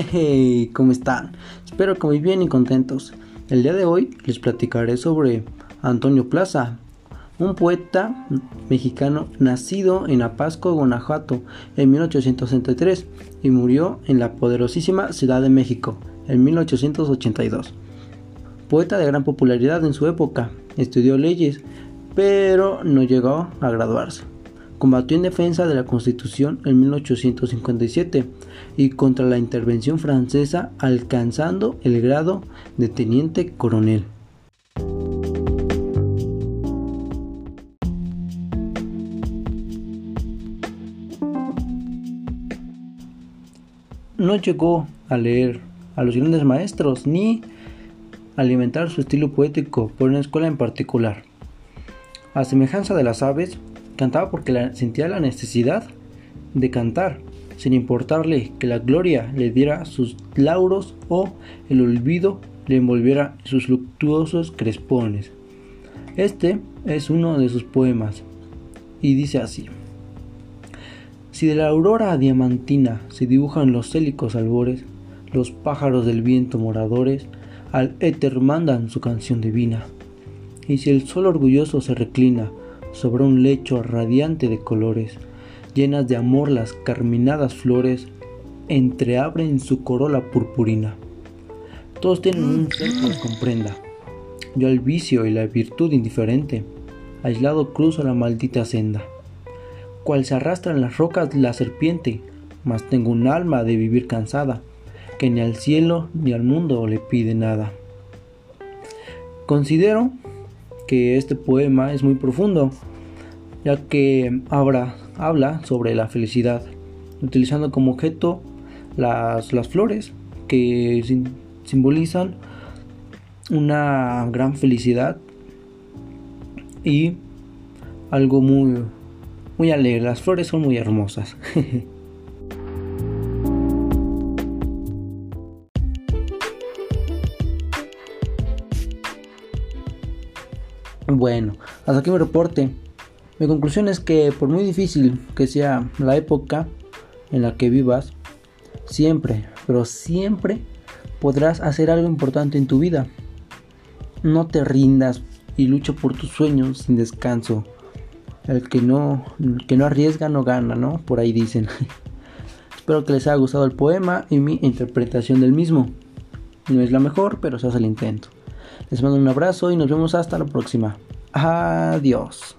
Hey, ¿cómo están? Espero que muy bien y contentos. El día de hoy les platicaré sobre Antonio Plaza, un poeta mexicano nacido en Apasco, Guanajuato, en 1863 y murió en la poderosísima Ciudad de México en 1882. Poeta de gran popularidad en su época, estudió leyes, pero no llegó a graduarse. Combatió en defensa de la Constitución en 1857 y contra la intervención francesa alcanzando el grado de teniente coronel. No llegó a leer a los grandes maestros ni alimentar su estilo poético por una escuela en particular. A semejanza de las aves, Cantaba porque sentía la necesidad de cantar, sin importarle que la gloria le diera sus lauros o el olvido le envolviera sus luctuosos crespones. Este es uno de sus poemas y dice así. Si de la aurora diamantina se dibujan los célicos albores, los pájaros del viento moradores al éter mandan su canción divina. Y si el sol orgulloso se reclina sobre un lecho radiante de colores, llenas de amor las carminadas flores, entreabren su corola purpurina. Todos tienen un ser que comprenda. Yo al vicio y la virtud indiferente, aislado cruzo la maldita senda. Cual se arrastra en las rocas la serpiente, mas tengo un alma de vivir cansada, que ni al cielo ni al mundo le pide nada. Considero que este poema es muy profundo, ya que habla sobre la felicidad, utilizando como objeto las, las flores que simbolizan una gran felicidad y algo muy, muy alegre. Las flores son muy hermosas. Bueno, hasta aquí mi reporte. Mi conclusión es que por muy difícil que sea la época en la que vivas, siempre, pero siempre podrás hacer algo importante en tu vida. No te rindas y lucha por tus sueños sin descanso. El que no, que no arriesga no gana, ¿no? Por ahí dicen. Espero que les haya gustado el poema y mi interpretación del mismo. No es la mejor, pero se hace el intento. Les mando un abrazo y nos vemos hasta la próxima. Adiós.